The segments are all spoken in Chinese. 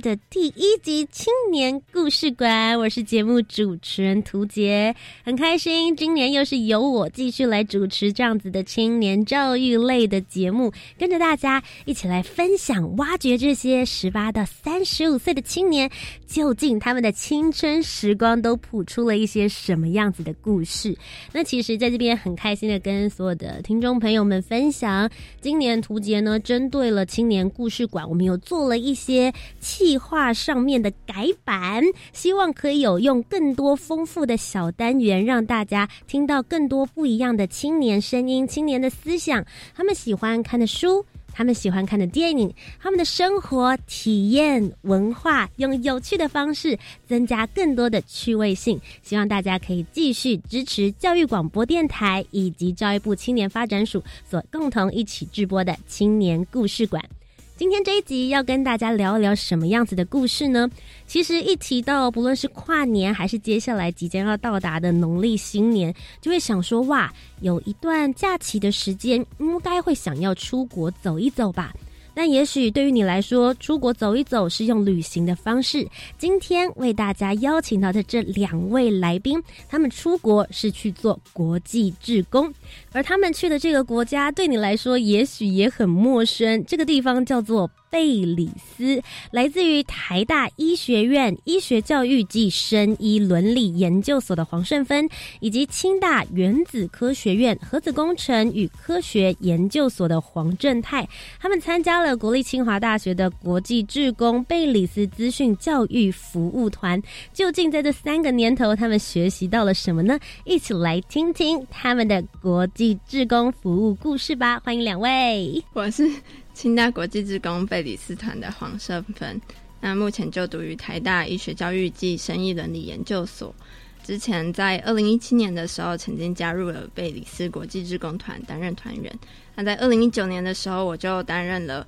的第一集青年故事馆。我是节目主持人涂杰，很开心今年又是由我继续来主持这样子的青年教育类的节目，跟着大家一起来分享、挖掘这些十八到三十五岁的青年，究竟他们的青春时光都谱出了一些什么样子的故事。那其实，在这边很开心的跟所有的听众朋友们。分享，今年图杰呢，针对了青年故事馆，我们有做了一些企计划上面的改版，希望可以有用更多丰富的小单元，让大家听到更多不一样的青年声音、青年的思想，他们喜欢看的书。他们喜欢看的电影，他们的生活体验文化，用有趣的方式增加更多的趣味性。希望大家可以继续支持教育广播电台以及教育部青年发展署所共同一起制播的青年故事馆。今天这一集要跟大家聊一聊什么样子的故事呢？其实一提到不论是跨年，还是接下来即将要到达的农历新年，就会想说哇，有一段假期的时间，应该会想要出国走一走吧。但也许对于你来说，出国走一走是用旅行的方式。今天为大家邀请到的这两位来宾，他们出国是去做国际志工，而他们去的这个国家对你来说也许也很陌生。这个地方叫做。贝里斯来自于台大医学院医学教育暨生医伦理研究所的黄胜芬，以及清大原子科学院核子工程与科学研究所的黄正泰，他们参加了国立清华大学的国际志工贝里斯资讯教育服务团。究竟在这三个年头，他们学习到了什么呢？一起来听听他们的国际志工服务故事吧！欢迎两位，我是。清大国际志工贝里斯团的黄胜芬，那目前就读于台大医学教育暨生意伦理研究所。之前在二零一七年的时候，曾经加入了贝里斯国际志工团担任团员。那在二零一九年的时候，我就担任了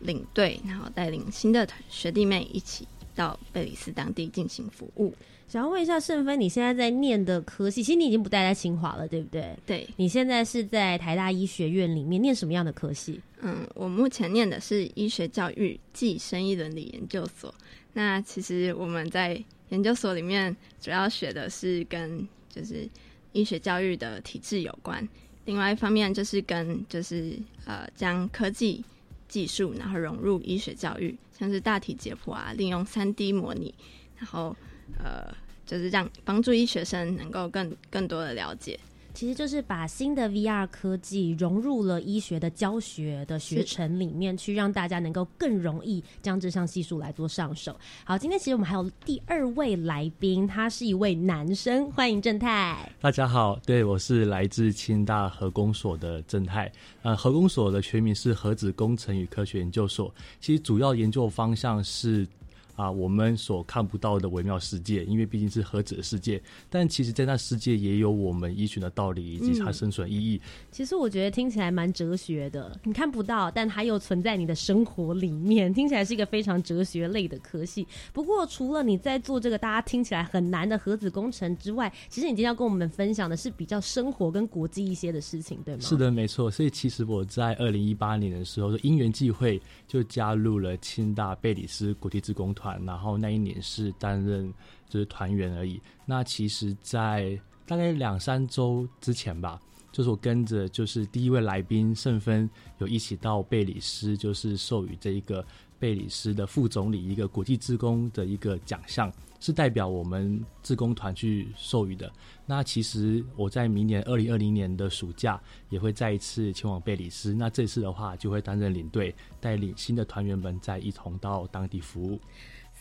领队，然后带领新的学弟妹一起到贝里斯当地进行服务。想要问一下盛芬，你现在在念的科系，其实你已经不待在清华了，对不对？对，你现在是在台大医学院里面念什么样的科系？嗯，我目前念的是医学教育暨生意伦理研究所。那其实我们在研究所里面主要学的是跟就是医学教育的体制有关，另外一方面就是跟就是呃将科技技术然后融入医学教育，像是大体解剖啊，利用三 D 模拟，然后呃就是让帮助医学生能够更更多的了解。其实就是把新的 VR 科技融入了医学的教学的学程里面去，让大家能够更容易将这项技术来做上手。好，今天其实我们还有第二位来宾，他是一位男生，欢迎正泰。大家好，对我是来自清大核工所的正泰。呃，核工所的全名是核子工程与科学研究所，其实主要研究方向是。啊，我们所看不到的微妙世界，因为毕竟是核子的世界，但其实，在那世界也有我们依循的道理以及它生存意义。其实我觉得听起来蛮哲学的，你看不到，但它又存在你的生活里面，听起来是一个非常哲学类的科系。不过，除了你在做这个大家听起来很难的核子工程之外，其实你今天要跟我们分享的是比较生活跟国际一些的事情，对吗？是的，没错。所以，其实我在二零一八年的时候，因缘际会就加入了清大贝里斯国际职工团。团，然后那一年是担任就是团员而已。那其实，在大概两三周之前吧，就是我跟着就是第一位来宾盛芬有一起到贝里斯，就是授予这一个贝里斯的副总理一个国际职工的一个奖项，是代表我们职工团去授予的。那其实我在明年二零二零年的暑假也会再一次前往贝里斯。那这次的话，就会担任领队，带领新的团员们再一同到当地服务。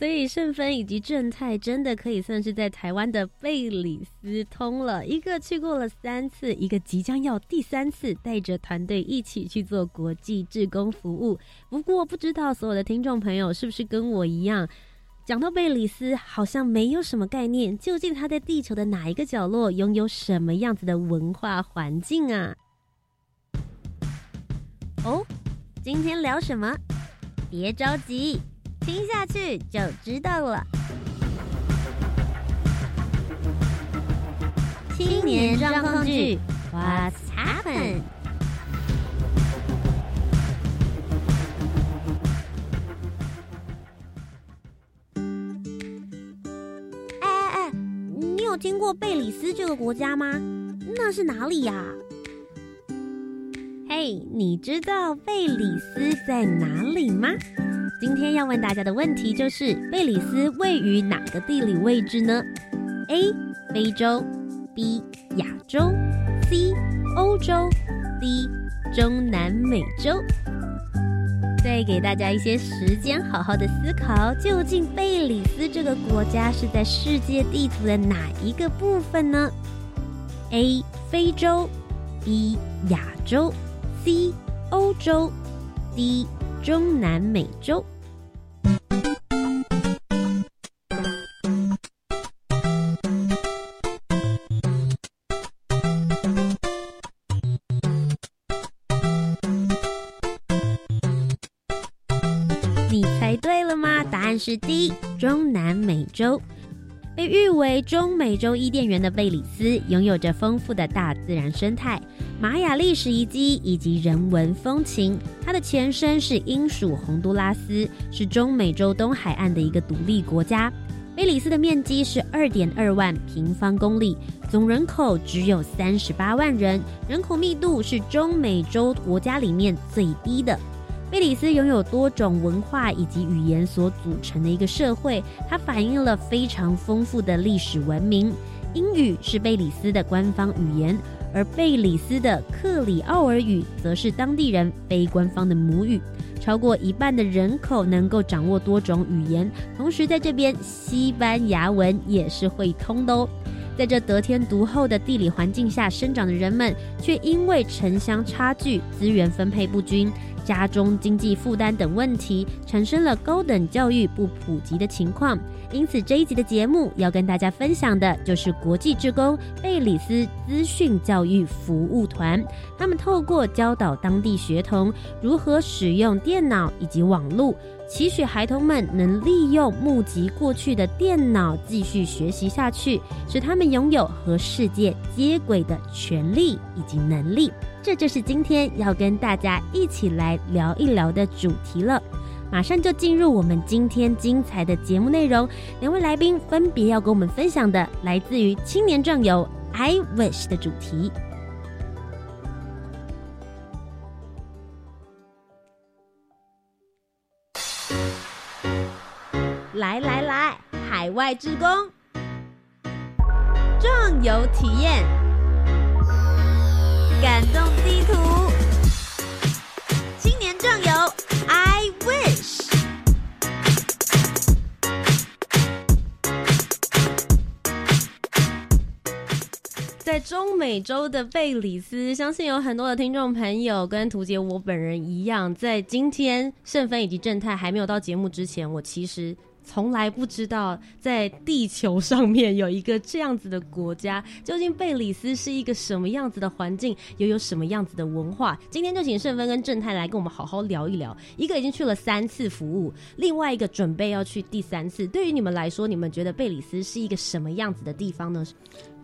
所以圣芬以及正太真的可以算是在台湾的贝里斯通了。一个去过了三次，一个即将要第三次，带着团队一起去做国际志工服务。不过，不知道所有的听众朋友是不是跟我一样，讲到贝里斯，好像没有什么概念，究竟它在地球的哪一个角落，拥有什么样子的文化环境啊？哦，今天聊什么？别着急。听下去就知道了。青年状况剧，What's happened？哎哎哎，你有听过贝里斯这个国家吗？那是哪里呀？嘿，你知道贝里斯在哪里吗？今天要问大家的问题就是：贝里斯位于哪个地理位置呢？A. 非洲 B. 亚洲 C. 欧洲 D. 中南美洲。再给大家一些时间，好好的思考，究竟贝里斯这个国家是在世界地图的哪一个部分呢？A. 非洲 B. 亚洲 C. 欧洲 D. 中南美洲。是第一，中南美洲被誉为中美洲伊甸园的贝里斯，拥有着丰富的大自然生态、玛雅历史遗迹以及人文风情。它的前身是英属洪都拉斯，是中美洲东海岸的一个独立国家。贝里斯的面积是二点二万平方公里，总人口只有三十八万人，人口密度是中美洲国家里面最低的。贝里斯拥有多种文化以及语言所组成的一个社会，它反映了非常丰富的历史文明。英语是贝里斯的官方语言，而贝里斯的克里奥尔语则是当地人非官方的母语。超过一半的人口能够掌握多种语言，同时在这边西班牙文也是会通的哦。在这得天独厚的地理环境下生长的人们，却因为城乡差距、资源分配不均。家中经济负担等问题，产生了高等教育不普及的情况。因此，这一集的节目要跟大家分享的就是国际职工贝里斯资讯教育服务团。他们透过教导当地学童如何使用电脑以及网络。期许孩童们能利用募集过去的电脑继续学习下去，使他们拥有和世界接轨的权利以及能力。这就是今天要跟大家一起来聊一聊的主题了。马上就进入我们今天精彩的节目内容。两位来宾分别要跟我们分享的，来自于青年壮游 I Wish 的主题。来来来，海外之工壮游体验，感动地图，中美洲的贝里斯，相信有很多的听众朋友跟图杰我本人一样，在今天圣芬以及正太还没有到节目之前，我其实。从来不知道在地球上面有一个这样子的国家，究竟贝里斯是一个什么样子的环境，又有什么样子的文化？今天就请圣芬跟正太来跟我们好好聊一聊。一个已经去了三次服务，另外一个准备要去第三次。对于你们来说，你们觉得贝里斯是一个什么样子的地方呢？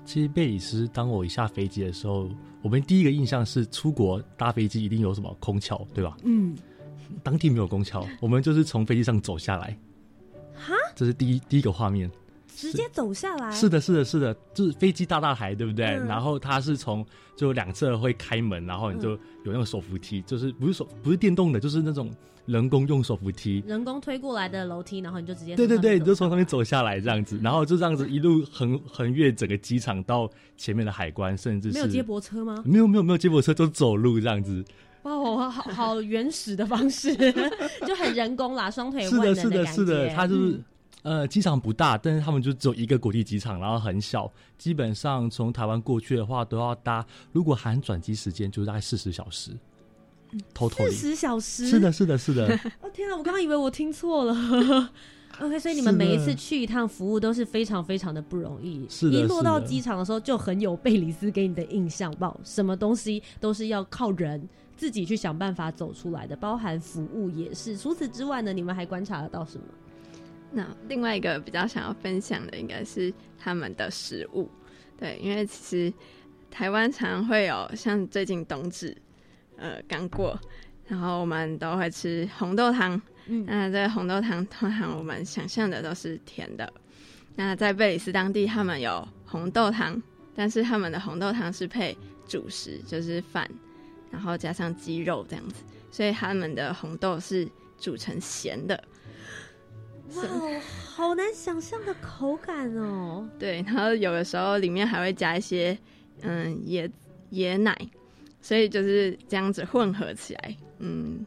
其实贝里斯，当我一下飞机的时候，我们第一个印象是出国搭飞机一定有什么空桥，对吧？嗯，当地没有空桥，我们就是从飞机上走下来。哈，这是第一第一个画面，直接走下来。是的，是的，是的，就是飞机大大台，对不对？然后它是从就两侧会开门，然后你就有那种手扶梯，就是不是手不是电动的，就是那种人工用手扶梯，人工推过来的楼梯，然后你就直接对对对，你就从上面走下来这样子，然后就这样子一路横横越整个机场到前面的海关，甚至是没有接驳车吗？没有没有没有接驳车，就走路这样子。哦，好好原始的方式，就很人工啦，双腿是的，是的，是的，它就是呃，机场不大，但是他们就只有一个国际机场，然后很小，基本上从台湾过去的话都要搭，如果含转机时间，就大概四十小时。偷偷四十小时？是的，是的，是的。哦天啊，我刚刚以为我听错了。OK，所以你们每一次去一趟服务都是非常非常的不容易。是一落到机场的时候就很有贝里斯给你的印象吧？什么东西都是要靠人自己去想办法走出来的，包含服务也是。除此之外呢，你们还观察得到什么？那另外一个比较想要分享的应该是他们的食物，对，因为其实台湾常会有像最近冬至，呃，刚过，然后我们都会吃红豆汤。嗯，那这个红豆汤通常我们想象的都是甜的。那在贝里斯当地，他们有红豆汤，但是他们的红豆汤是配主食，就是饭，然后加上鸡肉这样子，所以他们的红豆是煮成咸的。哇，好难想象的口感哦。对，然后有的时候里面还会加一些嗯椰椰奶，所以就是这样子混合起来，嗯。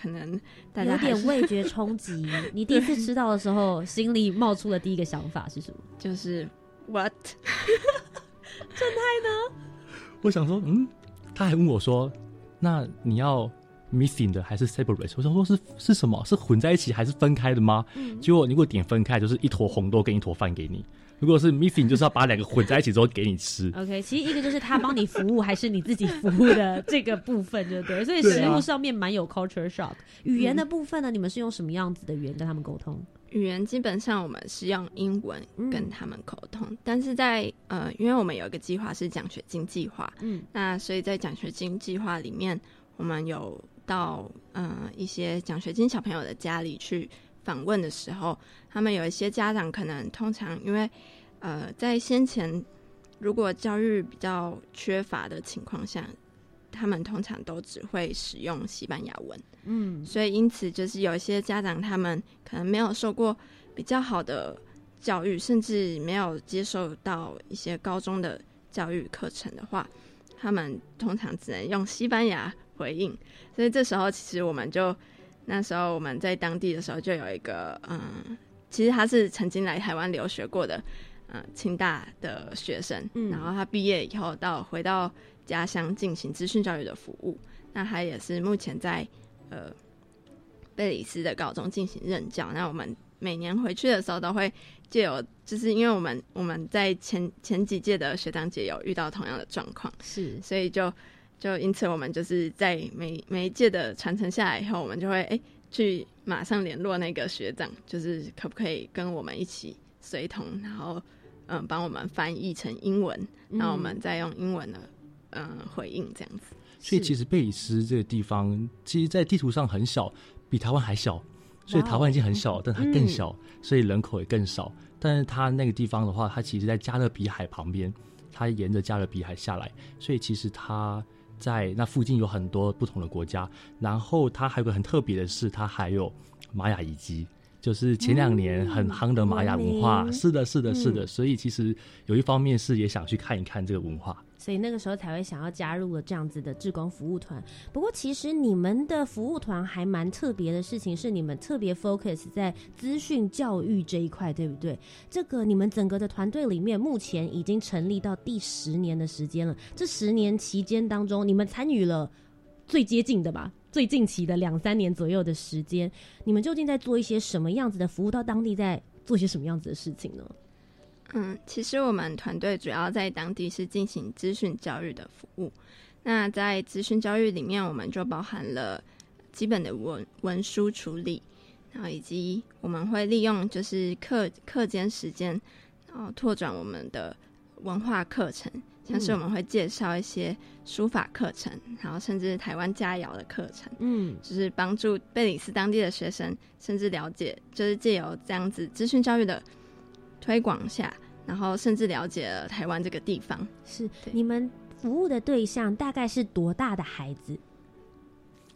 可能大家有点味觉冲击。你第一次吃到的时候，心里冒出的第一个想法是什么？就是 What？正太呢？我想说，嗯，他还问我说：“那你要 missing 的还是 separate？” 我想说，是是什么？是混在一起还是分开的吗？结果你如果点分开，就是一坨红豆跟一坨饭给你。如果是 missing，就是要把两个混在一起之后给你吃。OK，其实一个就是他帮你服务，还是你自己服务的这个部分，就对。所以食物上面蛮有 culture shock。语言的部分呢，你们是用什么样子的语言跟他们沟通？语言基本上我们是用英文跟他们沟通，但是在呃，因为我们有一个计划是奖学金计划，嗯，那所以在奖学金计划里面，我们有到呃一些奖学金小朋友的家里去。访问的时候，他们有一些家长可能通常因为，呃，在先前如果教育比较缺乏的情况下，他们通常都只会使用西班牙文，嗯，所以因此就是有一些家长他们可能没有受过比较好的教育，甚至没有接受到一些高中的教育课程的话，他们通常只能用西班牙回应，所以这时候其实我们就。那时候我们在当地的时候，就有一个嗯，其实他是曾经来台湾留学过的，嗯，清大的学生。嗯，然后他毕业以后到回到家乡进行资讯教育的服务。那他也是目前在呃贝里斯的高中进行任教。那我们每年回去的时候都会借由，就是因为我们我们在前前几届的学长姐有遇到同样的状况，是，所以就。就因此，我们就是在每每一届的传承下来以后，我们就会哎去马上联络那个学长，就是可不可以跟我们一起随同，然后嗯帮我们翻译成英文，然后我们再用英文的嗯回应这样子。所以其实贝里斯这个地方，其实，在地图上很小，比台湾还小。所以台湾已经很小，但它更小，所以人口也更少。但是它那个地方的话，它其实在加勒比海旁边，它沿着加勒比海下来，所以其实它。在那附近有很多不同的国家，然后它还有个很特别的是，它还有玛雅遗迹，就是前两年很夯的玛雅文化。是的，是的，是的。所以其实有一方面是也想去看一看这个文化。所以那个时候才会想要加入了这样子的志工服务团。不过，其实你们的服务团还蛮特别的事情，是你们特别 focus 在资讯教育这一块，对不对？这个你们整个的团队里面，目前已经成立到第十年的时间了。这十年期间当中，你们参与了最接近的吧？最近期的两三年左右的时间，你们究竟在做一些什么样子的服务？到当地在做些什么样子的事情呢？嗯，其实我们团队主要在当地是进行资讯教育的服务。那在资讯教育里面，我们就包含了基本的文文书处理，然后以及我们会利用就是课课间时间，然后拓展我们的文化课程，像是我们会介绍一些书法课程，然后甚至台湾佳肴的课程，嗯，就是帮助贝里斯当地的学生，甚至了解，就是借由这样子资讯教育的。推广下，然后甚至了解了台湾这个地方。是你们服务的对象大概是多大的孩子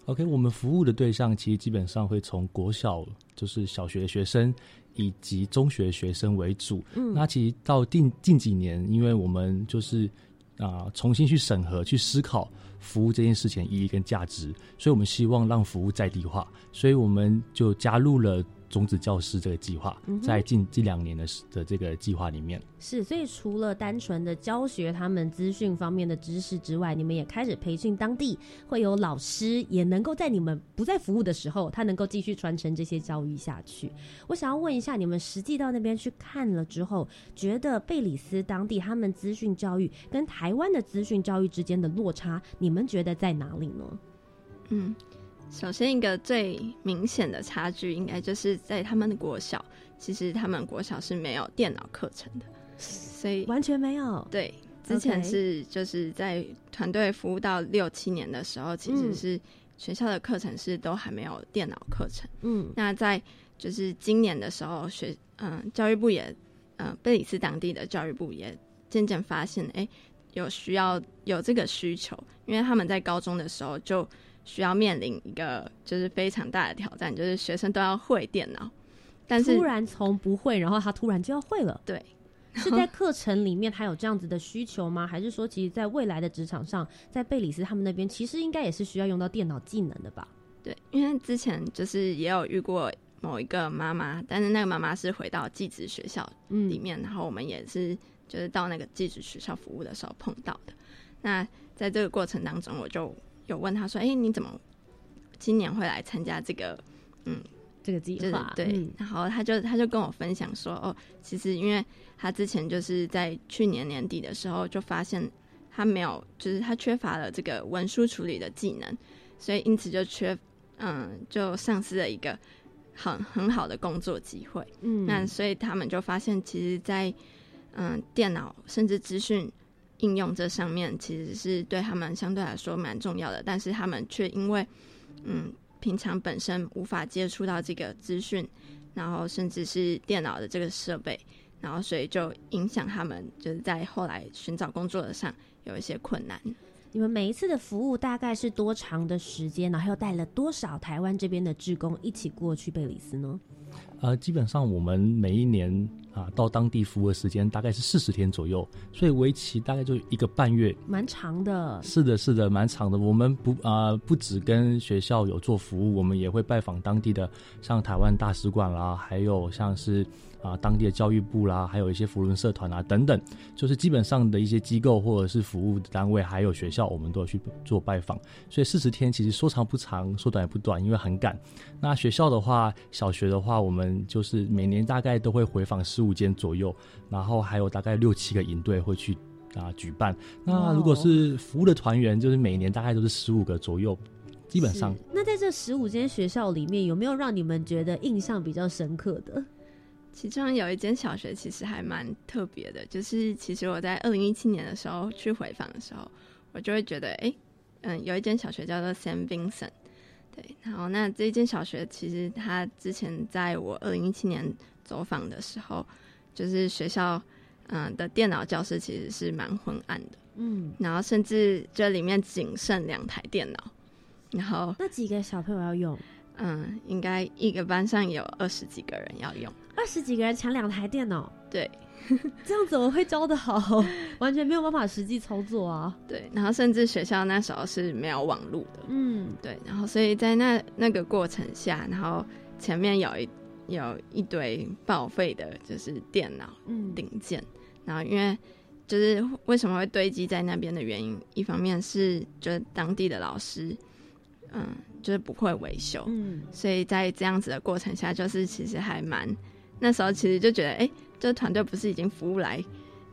？OK，我们服务的对象其实基本上会从国小，就是小学学生以及中学学生为主。嗯，那其实到近近几年，因为我们就是啊重新去审核、去思考服务这件事情意义跟价值，所以我们希望让服务在地化，所以我们就加入了。种子教师这个计划，嗯在近近两年的的这个计划里面。是，所以除了单纯的教学他们资讯方面的知识之外，你们也开始培训当地会有老师，也能够在你们不在服务的时候，他能够继续传承这些教育下去。我想要问一下，你们实际到那边去看了之后，觉得贝里斯当地他们资讯教育跟台湾的资讯教育之间的落差，你们觉得在哪里呢？嗯，首先一个最明显的差距，应该就是在他们的国小，其实他们国小是没有电脑课程的，所以完全没有。对，之前是就是在团队服务到六七年的时候，其实嗯。是学校的课程是都还没有电脑课程。嗯。那在就是今年的时候，学嗯、教育部也嗯贝里斯当地的教育部也渐渐发现，哎、有需要有这个需求，因为他们在高中的时候就需要面临一个就是非常大的挑战，就是学生都要会电脑，但是突然从不会，然后他突然就要会了。对，是在课程里面他有这样子的需求吗？还是说，其实在未来的职场上，在贝里斯他们那边，其实应该也是需要用到电脑技能的吧？对，因为之前就是也有遇过某一个妈妈，但是那个妈妈是回到寄职学校嗯里面，然后我们也是就是到那个寄职学校服务的时候碰到的。那在这个过程当中，我就有问他说：“哎、你怎么今年会来参加这个？嗯这个计就是划，对。嗯然后他就他就跟我分享说：“哦，其实因为他之前就是在去年年底的时候就发现他没有，就是他缺乏了这个文书处理的技能，所以因此就缺嗯，就丧失了一个很很好的工作机会。嗯那所以他们就发现，其实在，嗯电脑甚至资讯应用这上面，其实是对他们相对来说蛮重要的。但是他们却因为嗯平常本身无法接触到这个资讯，然后甚至是电脑的这个设备，然后所以就影响他们就是在后来寻找工作的上有一些困难。你们每一次的服务大概是多长的时间？然后又带了多少台湾这边的志工一起过去贝里斯呢？呃，基本上我们每一年啊到当地服务的时间大概是四十天左右，所以为期大概就一个半月。蛮长的，是的，是的，蛮长的。我们不啊、不只跟学校有做服务，我们也会拜访当地的，像台湾大使馆啦，还有像是啊、当地的教育部啦，还有一些福伦社团啊等等，就是基本上的一些机构或者是服务单位，还有学校，我们都有去做拜访。所以四十天其实说长不长，说短也不短，因为很赶。那学校的话，小学的话，我们就是每年大概都会回访十五间左右，然后还有大概六七个营队会去啊、举办。那如果是服务的团员，就是每年大概都是十五个左右，基本上。那在这十五间学校里面，有没有让你们觉得印象比较深刻的？其中有一间小学其实还蛮特别的，就是其实我在二零一七年的时候去回访的时候，我就会觉得，哎、嗯，有一间小学叫做 Sam Vincent，对，然后那这一间小学其实它之前在我二零一七年走访的时候，就是学校嗯的电脑教室其实是蛮昏暗的，嗯，然后甚至这里面仅剩两台电脑，然后那几个小朋友要用，嗯，应该一个班上有二十几个人要用，二十几个人抢两台电脑，对。这样怎么会教的好？完全没有办法实际操作啊。对，然后甚至学校那时候是没有网络的，嗯，对，然后所以在那那个过程下，然后前面有一有一堆报废的，就是电脑嗯，零件，然后因为就是为什么会堆积在那边的原因，一方面是就是当地的老师，嗯，就是不会维修，嗯，所以在这样子的过程下，就是其实还蛮那时候其实就觉得，哎、这团队不是已经服务来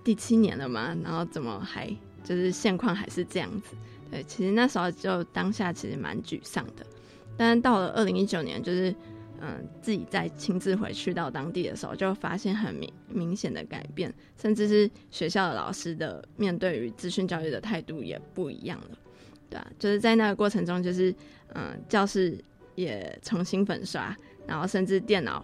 第七年了吗？然后怎么还就是现况还是这样子？对，其实那时候就当下其实蛮沮丧的。但是到了二零一九年，就是嗯自己再亲自回去到当地的时候，就发现很明明显的改变，甚至是学校的老师的面对于资讯教育的态度也不一样了。对啊，就是在那个过程中，就是嗯教室也重新粉刷，然后甚至电脑，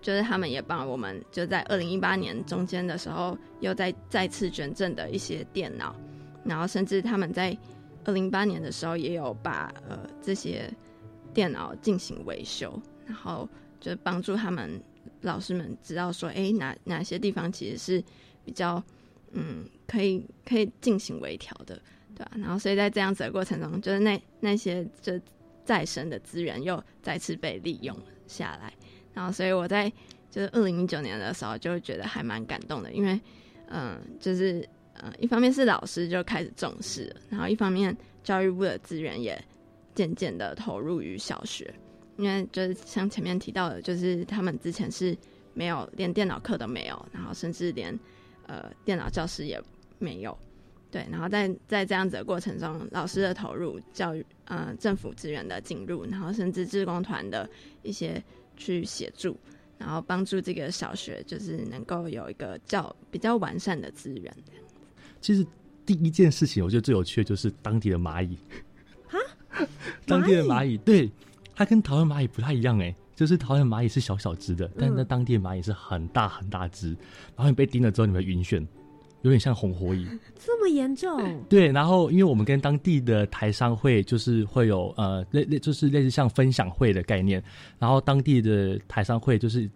就是他们也帮我们就在二零一八年中间的时候，又再再次捐赠的一些电脑，然后甚至他们在二零一八年的时候也有把呃这些电脑进行维修，然后就帮助他们老师们知道说，哎，哪哪些地方其实是比较嗯可以可以进行微调的，对吧、然后所以在这样子的过程中，就是那那些就再生的资源又再次被利用下来，然后所以我在就是二零一九年的时候就觉得还蛮感动的，因为嗯，就是呃，一方面是老师就开始重视，然后一方面教育部的资源也渐渐的投入于小学，因为就是像前面提到的，就是他们之前是没有连电脑课都没有，然后甚至连呃电脑教室也没有。对，然后在在这样子的过程中，老师的投入、教育呃政府资源的进入，然后甚至志工团的一些去协助，然后帮助这个小学就是能够有一个较比较完善的资源。其实第一件事情，我觉得最有趣的就是当地的蚂蚁。哈，当地的蚂蚁，对，它跟台湾蚂蚁不太一样哎，就是台湾蚂蚁是小小只的，但那当地的蚂蚁是很大很大只，然后你被叮了之后，你会晕眩。有点像红火蚁，这么严重？对，然后因为我们跟当地的台商会就是会有呃类类就是类似像分享会的概念，然后当地的台商会就是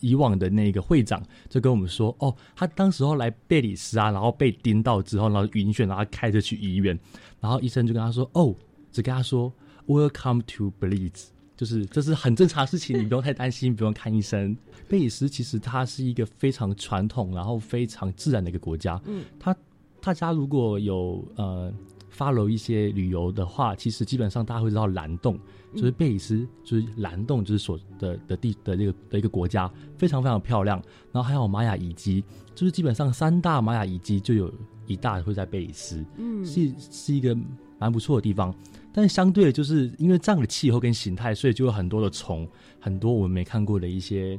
以往的那个会长就跟我们说，哦，他当时候来贝里斯啊，然后被叮到之后，然后晕眩，然后开着去医院，然后医生就跟他说，哦，只跟他说，Welcome to Belize。就是这是很正常的事情，你不用太担心，不用看医生。贝里斯其实它是一个非常传统，然后非常自然的一个国家。嗯，它大家如果有呃 follow 一些旅游的话，其实基本上大家会知道蓝洞，就是贝里斯就是蓝洞就是所的的地的这个的一个国家，非常非常漂亮。然后还有玛雅遗迹，就是基本上三大玛雅遗迹就有一大会在贝里斯，嗯，是是一个蛮不错的地方。但相对的，就是因为这样的气候跟形态，所以就有很多的虫，很多我们没看过的一些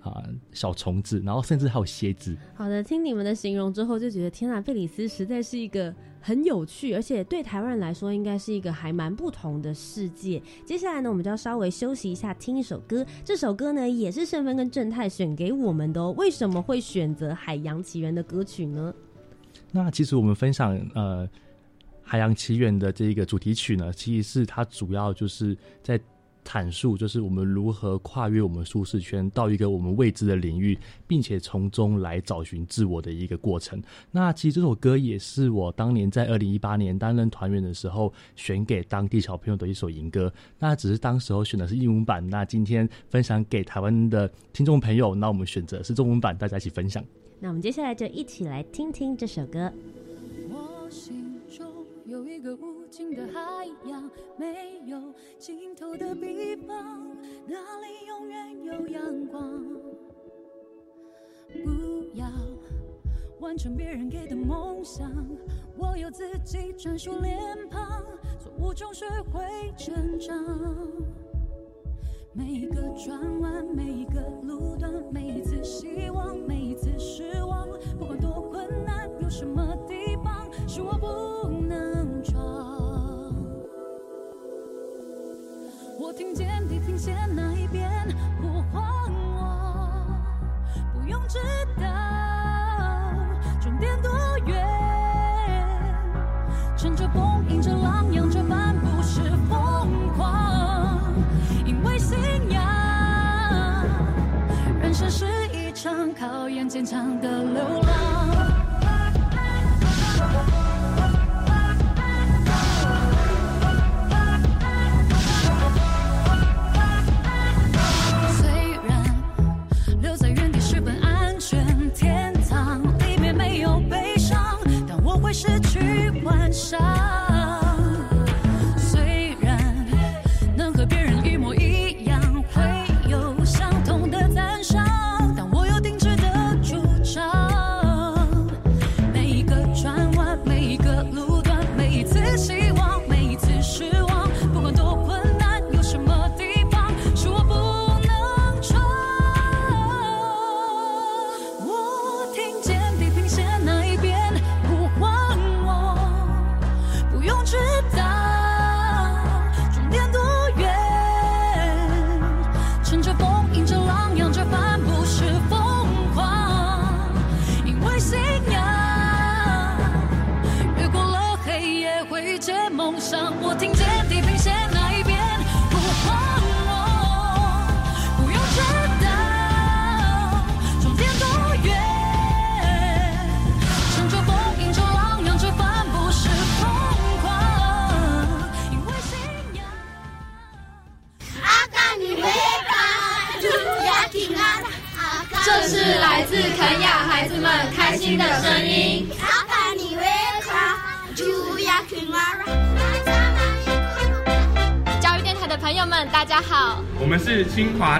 啊小虫子，然后甚至还有蝎子。好的，听你们的形容之后，就觉得天呐，贝里斯实在是一个很有趣，而且对台湾人来说，应该是一个还蛮不同的世界。接下来呢，我们就要稍微休息一下，听一首歌。这首歌呢，也是盛芬跟正太选给我们的哦。为什么会选择《海洋奇缘》的歌曲呢？那其实我们分享呃。海洋奇缘的这个主题曲呢，其实是它主要就是在阐述，就是我们如何跨越我们舒适圈，到一个我们未知的领域，并且从中来找寻自我的一个过程。那其实这首歌也是我当年在二零一八年担任团员的时候选给当地小朋友的一首银歌。那只是当时候选的是英文版，那今天分享给台湾的听众朋友，那我们选择是中文版，大家一起分享。那我们接下来就一起来听听这首歌。有一个无尽的海洋，没有尽头的地方，那里永远有阳光。不要完成别人给的梦想，我有自己专属脸庞，错误中学会成长。每一个转弯，每一个路段，每一次希望，每一次失望，不管多困难，有什么地方是我不能。听见地平线那一边呼唤我，不用知道终点多远，乘着风，迎着浪，扬着帆，不是疯狂，因为信仰。人生是一场考验坚强的流浪。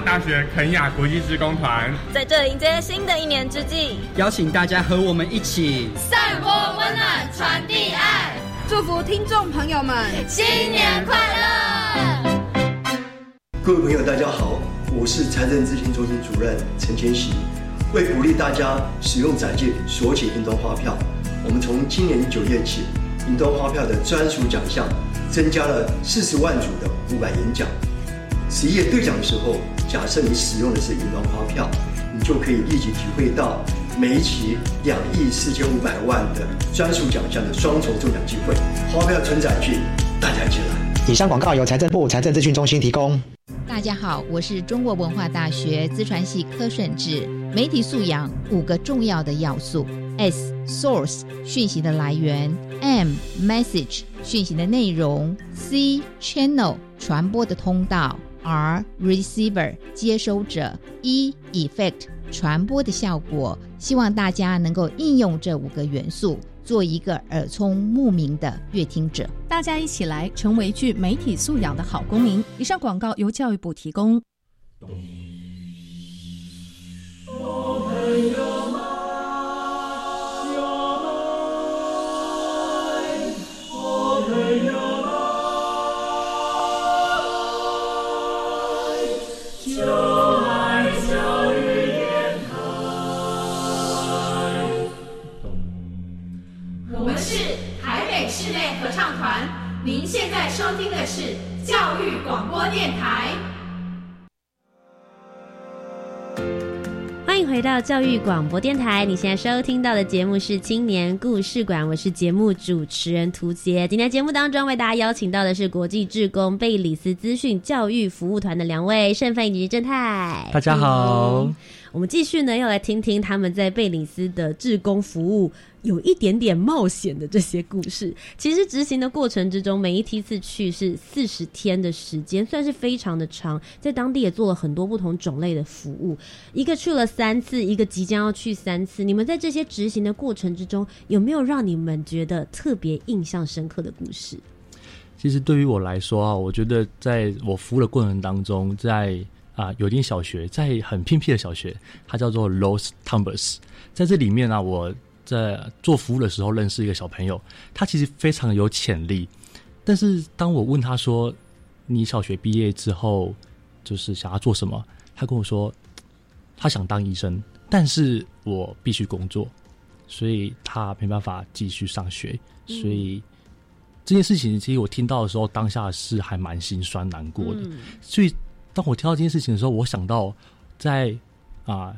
大学肯雅国际职工团，在这迎接新的一年之际，邀请大家和我们一起散播温暖，传递爱，祝福听众朋友们新年快乐！各位朋友，大家好，我是财政咨询中心主任陈千玺。为鼓励大家使用载具索取运动发票，我们从今年九月起，运动发票的专属奖项增加了四十万组的五百元奖。十一月兑奖的时候，假设你使用的是云端发票，你就可以立即体会到每一期两亿四千五百万的专属奖项的双重中奖机会。花票存载具，大家进来。以上广告由财政部财政资讯中心提供。大家好，我是中国文化大学资传系柯顺志。媒体素养五个重要的要素：S source 讯息的来源，M message 讯息的内容，C channel 传播的通道，R receiver 接收者，E effect 传播的效果。希望大家能够应用这五个元素。做一个耳聪目明的乐听者，大家一起来成为具媒体素养的好公民。以上广告由教育部提供。您现在收听的是教育广播电台。欢迎回到教育广播电台，你现在收听到的节目是青年故事馆，我是节目主持人涂杰。今天节目当中为大家邀请到的是国际志工贝里斯资讯教育服务团的两位盛范以及正太。大家好，我们继续呢，要来听听他们在贝里斯的志工服务。有一点点冒险的这些故事，其实执行的过程之中，每一梯次去是四十天的时间，算是非常的长。在当地也做了很多不同种类的服务，一个去了三次，一个即将要去三次。你们在这些执行的过程之中，有没有让你们觉得特别印象深刻的故事？其实对于我来说啊，我觉得在我服务的过程当中，在啊有点小学，在很偏僻的小学，它叫做 Los Tumbers，在这里面呢，我。在做服务的时候，认识一个小朋友，他其实非常有潜力。但是当我问他说：“你小学毕业之后就是想要做什么？”他跟我说：“他想当医生，但是我必须工作，所以他没办法继续上学。”所以这件事情，其实我听到的时候，当下是还蛮心酸难过的。所以当我听到这件事情的时候，我想到在啊，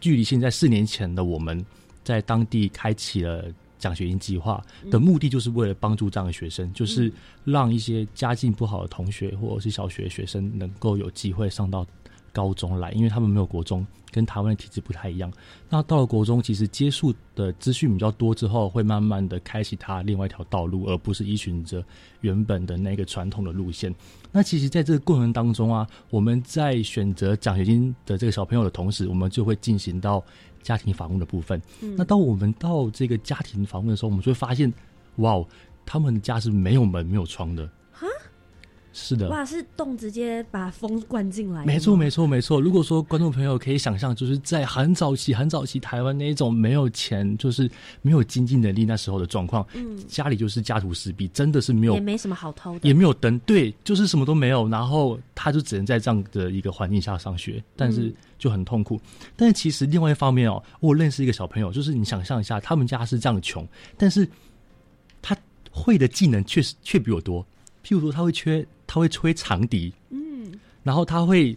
距离现在四年前的我们。在当地开启了奖学金计划的目的，就是为了帮助这样的学生，就是让一些家境不好的同学或者是小学学生能够有机会上到高中来，因为他们没有国中，跟台湾的体制不太一样。那到了国中，其实接触的资讯比较多之后，会慢慢的开启他另外一条道路，而不是依循着原本的那个传统的路线。那其实，在这个过程当中啊，我们在选择奖学金的这个小朋友的同时，我们就会进行到。家庭访问的部分，那当我们到这个家庭访问的时候，我们就会发现，哇，他们的家是没有门、没有窗的。是的，哇，是洞直接把风灌进来。没错，没错，没错。如果说观众朋友可以想象，就是在很早期、很早期台湾那一种没有钱，就是没有经济能力那时候的状况，嗯，家里就是家徒四壁，真的是没有，也没什么好偷的，也没有灯，对，就是什么都没有。然后他就只能在这样的一个环境下上学，但是就很痛苦。但是其实另外一方面哦，我认识一个小朋友，就是你想象一下，他们家是这样的穷，但是他会的技能确实却比我多。譬如说，他会缺，他会吹长笛，嗯，然后他会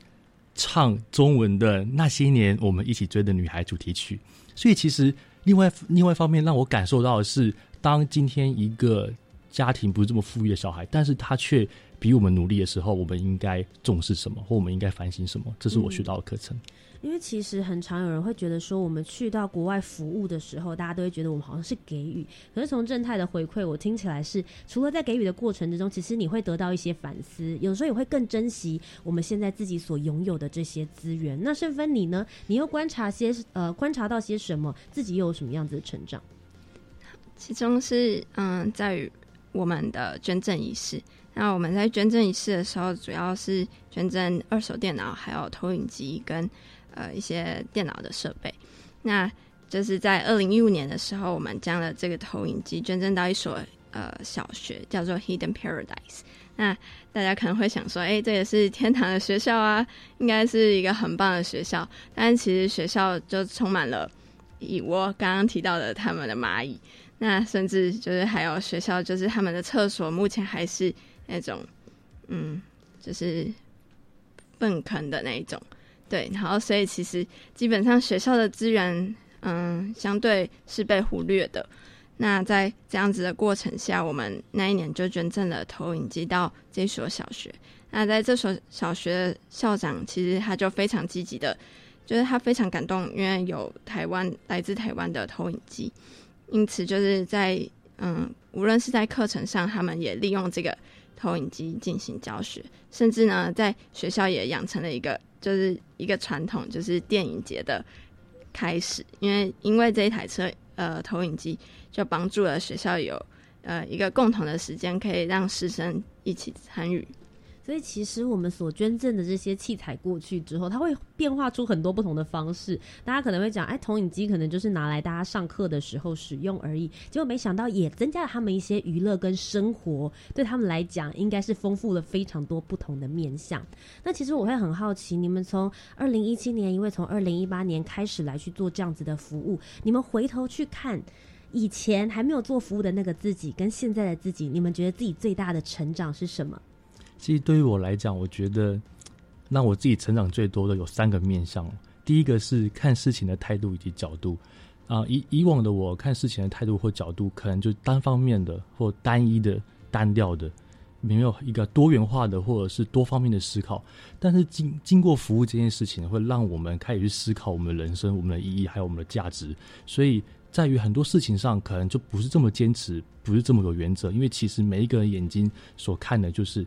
唱中文的那些年我们一起追的女孩主题曲。所以，其实另外另外一方面让我感受到的是，当今天一个家庭不是这么富裕的小孩，但是他却比我们努力的时候，我们应该重视什么，或我们应该反省什么？这是我学到的课程。因为其实很常有人会觉得说，我们去到国外服务的时候，大家都会觉得我们好像是给予。可是从正太的回馈，我听起来是除了在给予的过程之中，其实你会得到一些反思，有时候也会更珍惜我们现在自己所拥有的这些资源。那盛芬你呢？你又观察些呃观察到些什么？自己又有什么样子的成长？其中是嗯，在于我们的捐赠仪式。那我们在捐赠仪式的时候，主要是捐赠二手电脑，还有投影机跟。呃，一些电脑的设备，那就是在二零一五年的时候，我们将了这个投影机捐赠到一所呃小学，叫做 Hidden Paradise。那大家可能会想说，哎，这也是天堂的学校啊，应该是一个很棒的学校。但其实学校就充满了蚁窝，刚刚提到的他们的蚂蚁，那甚至就是还有学校，就是他们的厕所目前还是那种，嗯，就是粪坑的那一种。对，然后所以其实基本上学校的资源，嗯，相对是被忽略的。那在这样子的过程下，我们那一年就捐赠了投影机到这所小学。那在这所小学的校长，其实他就非常积极的，就是他非常感动，因为有台湾来自台湾的投影机，因此就是在嗯，无论是在课程上，他们也利用这个投影机进行教学，甚至呢，在学校也养成了一个。就是一个传统，就是电影节的开始，因为因为这一台车，呃，投影机就帮助了学校有呃一个共同的时间，可以让师生一起参与。所以，其实我们所捐赠的这些器材过去之后，它会变化出很多不同的方式。大家可能会讲，哎，投影机可能就是拿来大家上课的时候使用而已。结果没想到，也增加了他们一些娱乐跟生活，对他们来讲，应该是丰富了非常多不同的面向。那其实我会很好奇，你们从二零一七年，因为从二零一八年开始来去做这样子的服务，你们回头去看以前还没有做服务的那个自己，跟现在的自己，你们觉得自己最大的成长是什么？其实对于我来讲，我觉得让我自己成长最多的有三个面向。第一个是看事情的态度以及角度啊，以以往的我看事情的态度或角度，可能就单方面的或单一的、单调的，没有一个多元化的或者是多方面的思考。但是经经过服务这件事情，会让我们开始去思考我们的人生、我们的意义还有我们的价值。所以在于很多事情上，可能就不是这么坚持，不是这么有原则，因为其实每一个人眼睛所看的就是。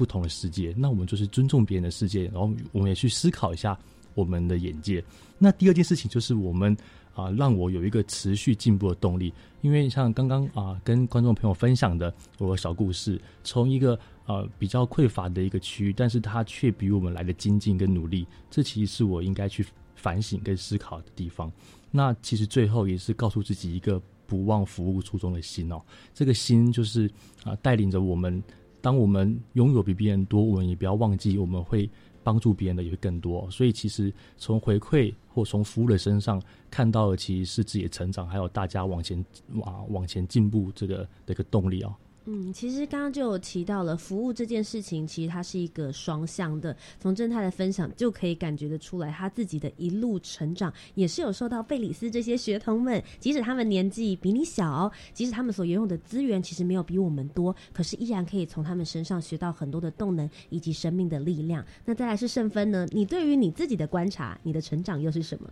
不同的世界，那我们就是尊重别人的世界，然后我们也去思考一下我们的眼界。那第二件事情就是我们啊，让我有一个持续进步的动力。因为像刚刚啊，跟观众朋友分享的我的小故事，从一个呃比较匮乏的一个区域，但是它却比我们来的精进跟努力，这其实是我应该去反省跟思考的地方。那其实最后也是告诉自己一个不忘服务初衷的心哦，这个心就是啊，带领着我们。当我们拥有比别人多，我们也不要忘记，我们会帮助别人的也会更多。所以，其实从回馈或从服务的身上看到的，其实是自己的成长，还有大家往前往往前进步这个的一个动力啊。嗯，其实刚刚就有提到了服务这件事情，其实它是一个双向的。从正太的分享就可以感觉得出来，他自己的一路成长也是有受到贝里斯这些学童们，即使他们年纪比你小，即使他们所拥有的资源其实没有比我们多，可是依然可以从他们身上学到很多的动能以及生命的力量。那再来是盛分呢？你对于你自己的观察，你的成长又是什么？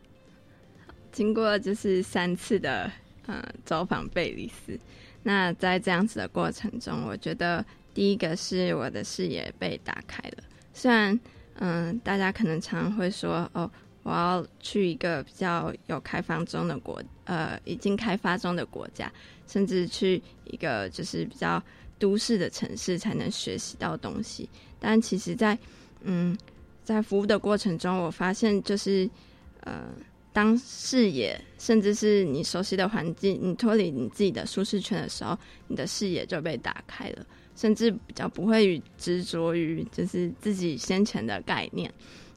经过就是三次的呃走访贝里斯。那在这样子的过程中，我觉得第一个是我的视野被打开了。虽然，嗯，大家可能常会说，哦，我要去一个比较有开放中的国，呃，已经开发中的国家，甚至去一个就是比较都市的城市才能学习到东西。但其实，在嗯，在服务的过程中，我发现就是，呃。当视野，甚至是你熟悉的环境，你脱离你自己的舒适圈的时候，你的视野就被打开了，甚至比较不会执着于就是自己先前的概念，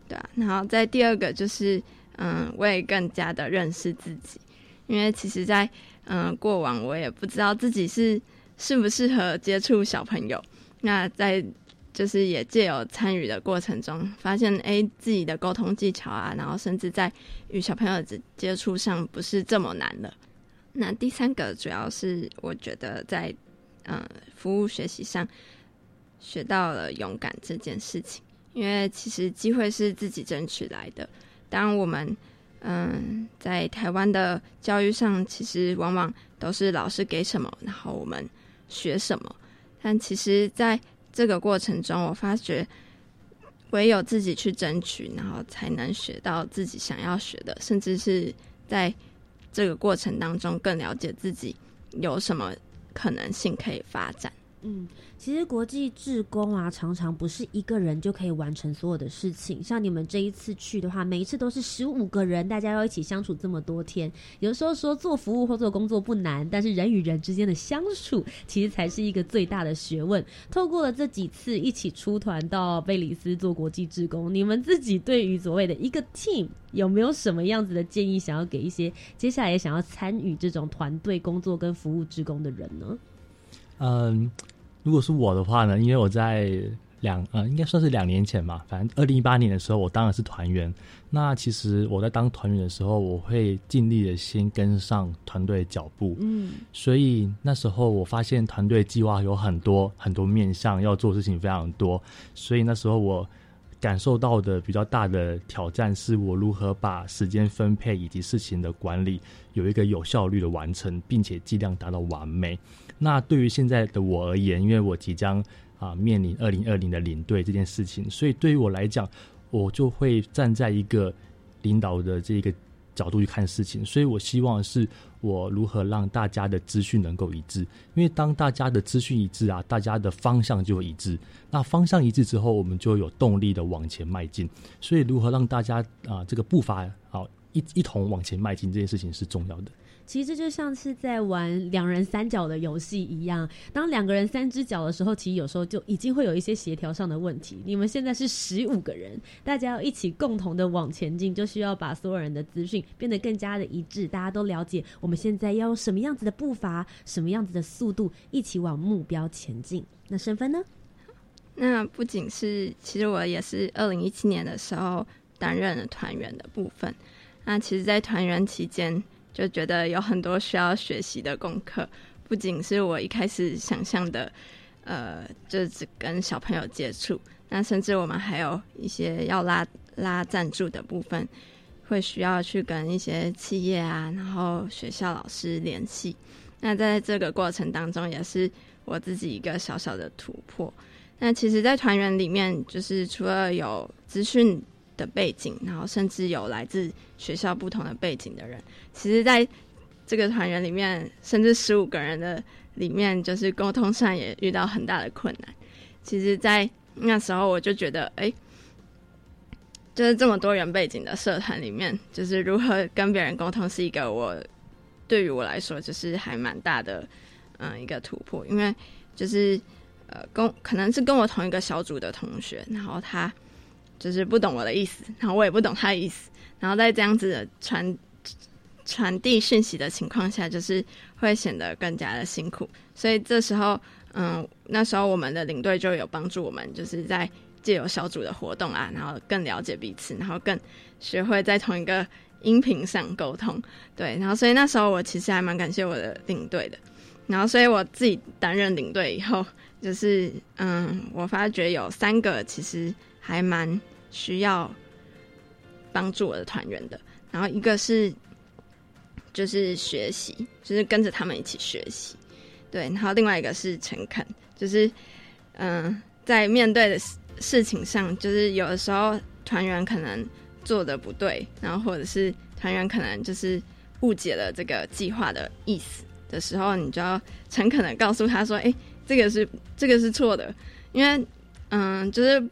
对啊。然后在第二个就是，嗯，我也更加的认识自己，因为其实，在嗯过往我也不知道自己是适不适合接触小朋友，那在。就是也借由参与的过程中，发现哎自己的沟通技巧啊，然后甚至在与小朋友的接触上不是这么难了。那第三个主要是我觉得在嗯服务学习上，学到了勇敢这件事情。因为其实机会是自己争取来的。当我们嗯在台湾的教育上，其实往往都是老师给什么，然后我们学什么。但其实在这个过程中，我发觉唯有自己去争取，然后才能学到自己想要学的，甚至是在这个过程当中更了解自己有什么可能性可以发展。嗯。其实国际志工啊，常常不是一个人就可以完成所有的事情。像你们这一次去的话，每一次都是十五个人，大家要一起相处这么多天。有时候说做服务或做工作不难，但是人与人之间的相处，其实才是一个最大的学问。透过了这几次一起出团到贝里斯做国际志工，你们自己对于所谓的一个 team 有没有什么样子的建议，想要给一些接下来想要参与这种团队工作跟服务志工的人呢？嗯。如果是我的话呢，因为我在两呃，应该算是两年前吧，反正二零一八年的时候，我当然是团员。那其实我在当团员的时候，我会尽力的先跟上团队脚步。嗯，所以那时候我发现团队计划有很多很多面向要做事情非常多，所以那时候我感受到的比较大的挑战是我如何把时间分配以及事情的管理有一个有效率的完成，并且尽量达到完美。那对于现在的我而言，因为我即将啊面临二零二零的领队这件事情，所以对于我来讲，我就会站在一个领导的这个角度去看事情。所以我希望是我如何让大家的资讯能够一致，因为当大家的资讯一致啊，大家的方向就会一致。那方向一致之后，我们就有动力的往前迈进。所以如何让大家啊这个步伐好一一同往前迈进，这件事情是重要的。其实就像是在玩两人三角的游戏一样，当两个人三只脚的时候，其实有时候就已经会有一些协调上的问题。你们现在是十五个人，大家要一起共同的往前进，就需要把所有人的资讯变得更加的一致，大家都了解我们现在要用什么样子的步伐、什么样子的速度，一起往目标前进。那身份呢？那不仅是，其实我也是二零一七年的时候担任了团员的部分。那其实，在团员期间。就觉得有很多需要学习的功课，不仅是我一开始想象的，呃，就只跟小朋友接触，那甚至我们还有一些要拉拉赞助的部分，会需要去跟一些企业啊，然后学校老师联系。那在这个过程当中，也是我自己一个小小的突破。那其实，在团员里面，就是除了有资讯。的背景，然后甚至有来自学校不同的背景的人，其实在这个团员里面，甚至十五个人的里面，就是沟通上也遇到很大的困难。其实，在那时候我就觉得，哎，就是这么多元背景的社团里面，就是如何跟别人沟通，是一个我对于我来说，就是还蛮大的嗯一个突破，因为就是呃跟可能是跟我同一个小组的同学，然后他。就是不懂我的意思，然后我也不懂他的意思，然后在这样子的传传递讯息的情况下，就是会显得更加的辛苦。所以这时候，嗯，那时候我们的领队就有帮助我们，就是在借由小组的活动啊，然后更了解彼此，然后更学会在同一个音频上沟通。对，然后所以那时候我其实还蛮感谢我的领队的。然后所以我自己担任领队以后，就是嗯，我发觉有三个其实还蛮。需要帮助我的团员的，然后一个是就是学习，就是跟着他们一起学习，对，然后另外一个是诚恳，就是嗯，在面对的事事情上，就是有的时候团员可能做的不对，然后或者是团员可能就是误解了这个计划的意思的时候，你就要诚恳的告诉他说：“哎，这个是这个是错的，因为嗯，就是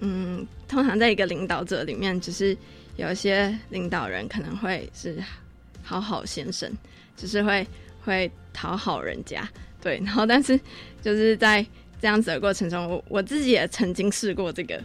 嗯。”通常在一个领导者里面，只是有一些领导人可能会是好好先生，就是会会讨好人家，对。然后，但是就是在这样子的过程中，我我自己也曾经试过这个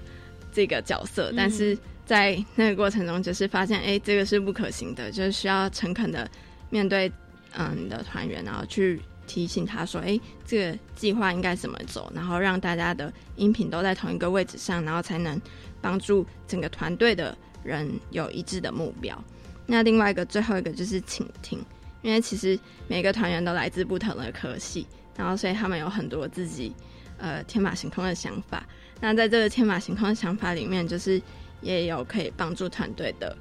这个角色，但是在那个过程中，就是发现，哎，这个是不可行的，就是需要诚恳的面对嗯你的团员，然后去。提醒他说：“哎，这个计划应该怎么走？然后让大家的音频都在同一个位置上，然后才能帮助整个团队的人有一致的目标。那另外一个最后一个就是倾听，因为其实每个团员都来自不同的科系，然后所以他们有很多自己呃天马行空的想法。那在这个天马行空的想法里面，就是也有可以帮助团队的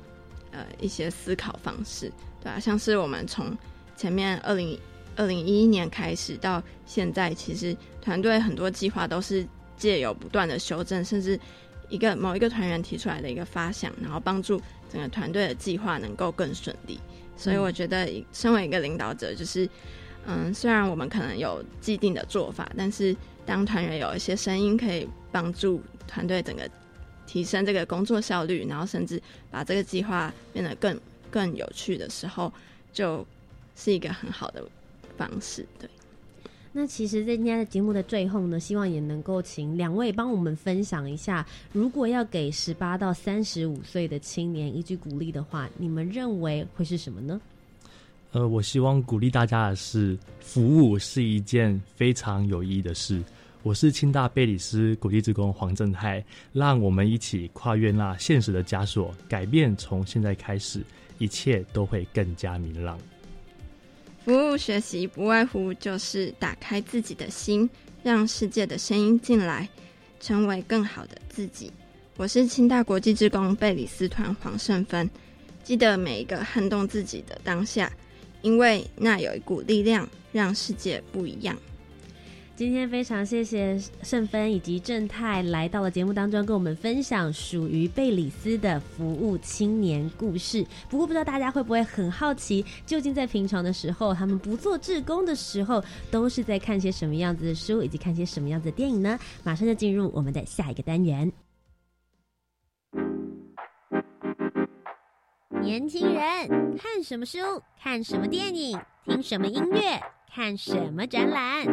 呃一些思考方式，对啊，像是我们从前面二零二零一一年开始到现在，其实团队很多计划都是借由不断的修正，甚至一个某一个团员提出来的一个发想，然后帮助整个团队的计划能够更顺利。所以我觉得，身为一个领导者，就是嗯，虽然我们可能有既定的做法，但是当团员有一些声音可以帮助团队整个提升这个工作效率，然后甚至把这个计划变得更更有趣的时候，就是一个很好的方式。对。那其实，在今天的节目的最后呢，希望也能够请两位帮我们分享一下，如果要给十八到三十五岁的青年一句鼓励的话，你们认为会是什么呢？呃，我希望鼓励大家的是，服务是一件非常有意义的事。我是清大贝里斯鼓励职工黄正泰，让我们一起跨越那现实的枷锁，改变从现在开始，一切都会更加明朗。服务学习不外乎就是打开自己的心，让世界的声音进来，成为更好的自己。我是清大国际职工贝里斯团黄胜芬，记得每一个撼动自己的当下，因为那有一股力量，让世界不一样。今天非常谢谢盛芬以及正太来到了节目当中，跟我们分享属于贝里斯的服务青年故事。不过，不知道大家会不会很好奇，究竟在平常的时候，他们不做志工的时候，都是在看些什么样子的书，以及看些什么样子的电影呢？马上就进入我们的下一个单元。年轻人看什么书？看什么电影？听什么音乐？看什么展览？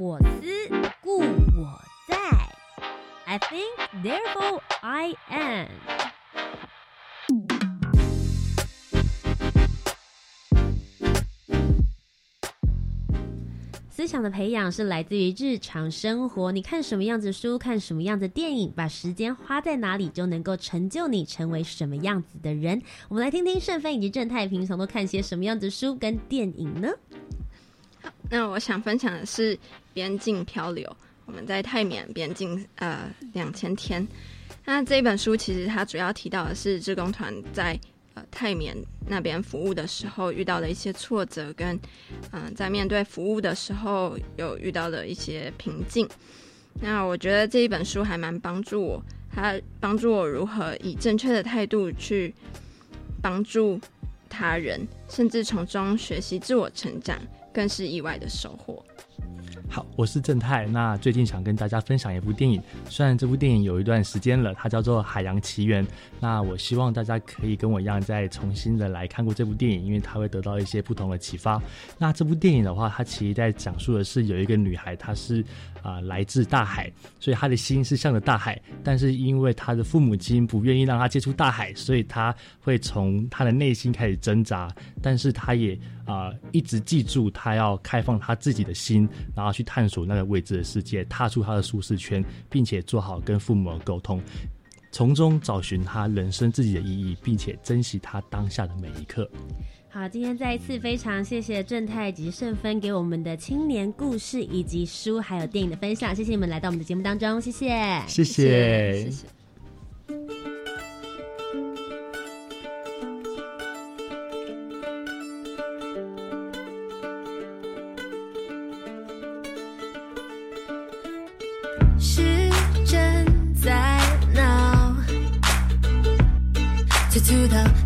我思故我在，I think therefore I am。思想的培养是来自于日常生活，你看什么样子书，看什么样的电影，把时间花在哪里，就能够成就你成为什么样子的人。我们来听听盛飞以及正太平常都看些什么样子书跟电影呢？那我想分享的是《边境漂流》，我们在泰缅边境呃两千天。那这本书其实它主要提到的是志工团在呃泰缅那边服务的时候遇到的一些挫折，跟嗯在面对服务的时候有遇到的一些瓶颈。那我觉得这一本书还蛮帮助我，它帮助我如何以正确的态度去帮助他人，甚至从中学习自我成长。更是意外的收获。好，我是正太。那最近想跟大家分享一部电影，虽然这部电影有一段时间了，它叫做《海洋奇缘》。那我希望大家可以跟我一样，再重新的来看过这部电影，因为它会得到一些不同的启发。那这部电影的话，它其实在讲述的是有一个女孩，她是啊来自大海，所以她的心是向着大海，但是因为她的父母亲不愿意让她接触大海，所以她会从她的内心开始挣扎，但是她也啊一直记住，她要开放她自己的心，然后。去探索那个未知的世界，踏出他的舒适圈，并且做好跟父母的沟通，从中找寻他人生自己的意义，并且珍惜他当下的每一刻。好，今天再一次非常谢谢正太以及盛芬给我们的青年故事以及书还有电影的分享，谢谢你们来到我们的节目当中，谢谢，谢谢，谢谢。to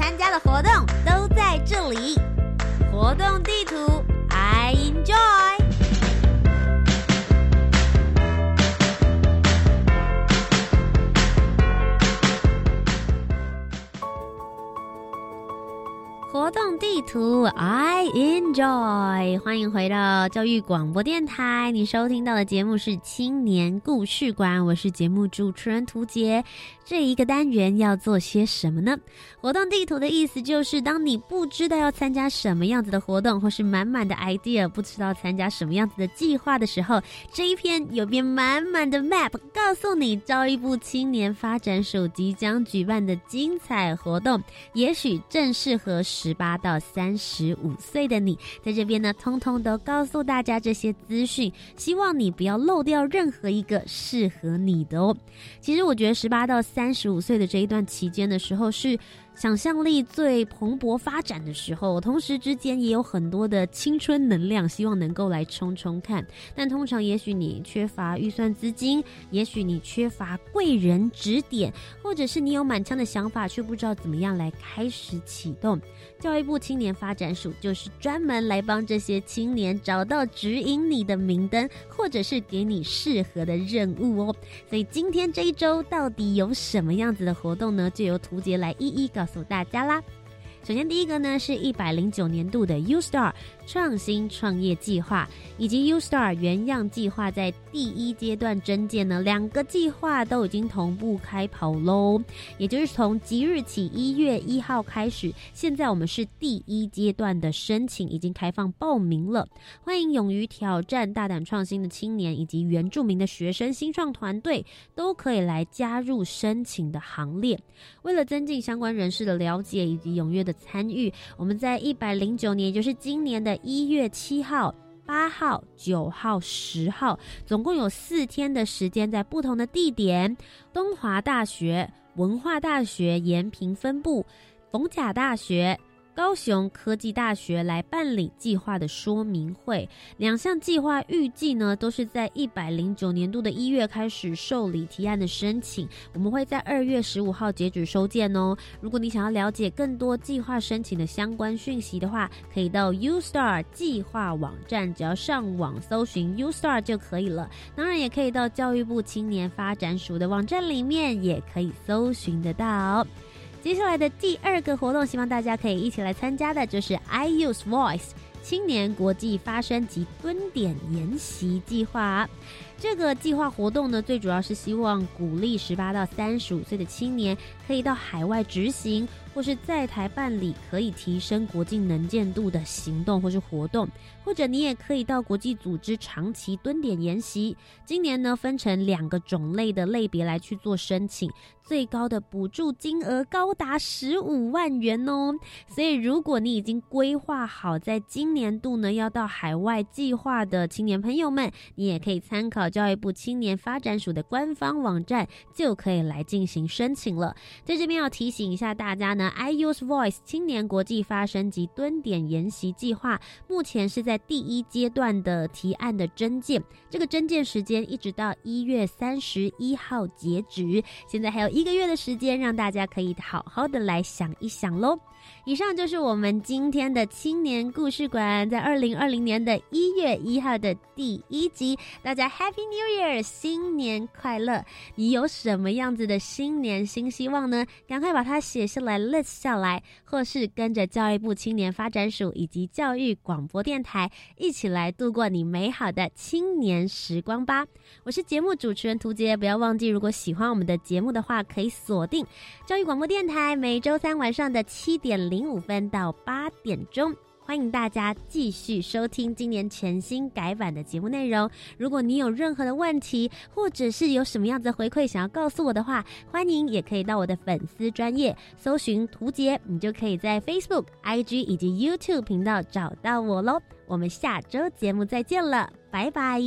参加的活动都在这里活动地图 i enjoy 活动地图 i enjoy 欢迎回到教育广播电台你收听到的节目是青年故事馆我是节目主持人图杰。这一个单元要做些什么呢？活动地图的意思就是，当你不知道要参加什么样子的活动，或是满满的 idea，不知道参加什么样子的计划的时候，这一篇有篇满满的 map 告诉你，教育部青年发展署即将举办的精彩活动，也许正适合十八到三十五岁的你。在这边呢，通通都告诉大家这些资讯，希望你不要漏掉任何一个适合你的哦。其实我觉得十八到三。三十五岁的这一段期间的时候是。想象力最蓬勃发展的时候，同时之间也有很多的青春能量，希望能够来冲冲看。但通常，也许你缺乏预算资金，也许你缺乏贵人指点，或者是你有满腔的想法，却不知道怎么样来开始启动。教育部青年发展署就是专门来帮这些青年找到指引你的明灯，或者是给你适合的任务哦。所以今天这一周到底有什么样子的活动呢？就由图杰来一一告诉大家啦。首先，第一个呢是一百零九年度的 U Star。创新创业计划以及 U Star 原样计划在第一阶段征件呢，两个计划都已经同步开跑喽。也就是从即日起一月一号开始，现在我们是第一阶段的申请已经开放报名了。欢迎勇于挑战、大胆创新的青年以及原住民的学生新创团队都可以来加入申请的行列。为了增进相关人士的了解以及踊跃的参与，我们在一百零九年，也就是今年的。一月七号、八号、九号、十号，总共有四天的时间，在不同的地点：东华大学、文化大学延平分部、逢甲大学。高雄科技大学来办理计划的说明会，两项计划预计呢都是在一百零九年度的一月开始受理提案的申请，我们会在二月十五号截止收件哦。如果你想要了解更多计划申请的相关讯息的话，可以到 U Star 计划网站，只要上网搜寻 U Star 就可以了。当然，也可以到教育部青年发展署的网站里面，也可以搜寻得到。接下来的第二个活动，希望大家可以一起来参加的，就是 I Use Voice 青年国际发声及蹲点研习计划。这个计划活动呢，最主要是希望鼓励十八到三十五岁的青年可以到海外执行，或是在台办理可以提升国际能见度的行动或是活动，或者你也可以到国际组织长期蹲点研习。今年呢，分成两个种类的类别来去做申请，最高的补助金额高达十五万元哦。所以，如果你已经规划好在今年度呢要到海外计划的青年朋友们，你也可以参考。教育部青年发展署的官方网站就可以来进行申请了。在这边要提醒一下大家呢，I Use Voice 青年国际发声及蹲点研习计划目前是在第一阶段的提案的征件，这个征件时间一直到一月三十一号截止，现在还有一个月的时间，让大家可以好好的来想一想喽。以上就是我们今天的青年故事馆，在二零二零年的一月一号的第一集，大家 Happy New Year，新年快乐！你有什么样子的新年新希望呢？赶快把它写下来，list 下来，或是跟着教育部青年发展署以及教育广播电台一起来度过你美好的青年时光吧！我是节目主持人涂杰，不要忘记，如果喜欢我们的节目的话，可以锁定教育广播电台每周三晚上的七点。点零五分到八点钟，欢迎大家继续收听今年全新改版的节目内容。如果你有任何的问题，或者是有什么样子的回馈想要告诉我的话，欢迎也可以到我的粉丝专业搜寻图杰，你就可以在 Facebook、IG 以及 YouTube 频道找到我喽。我们下周节目再见了，拜拜。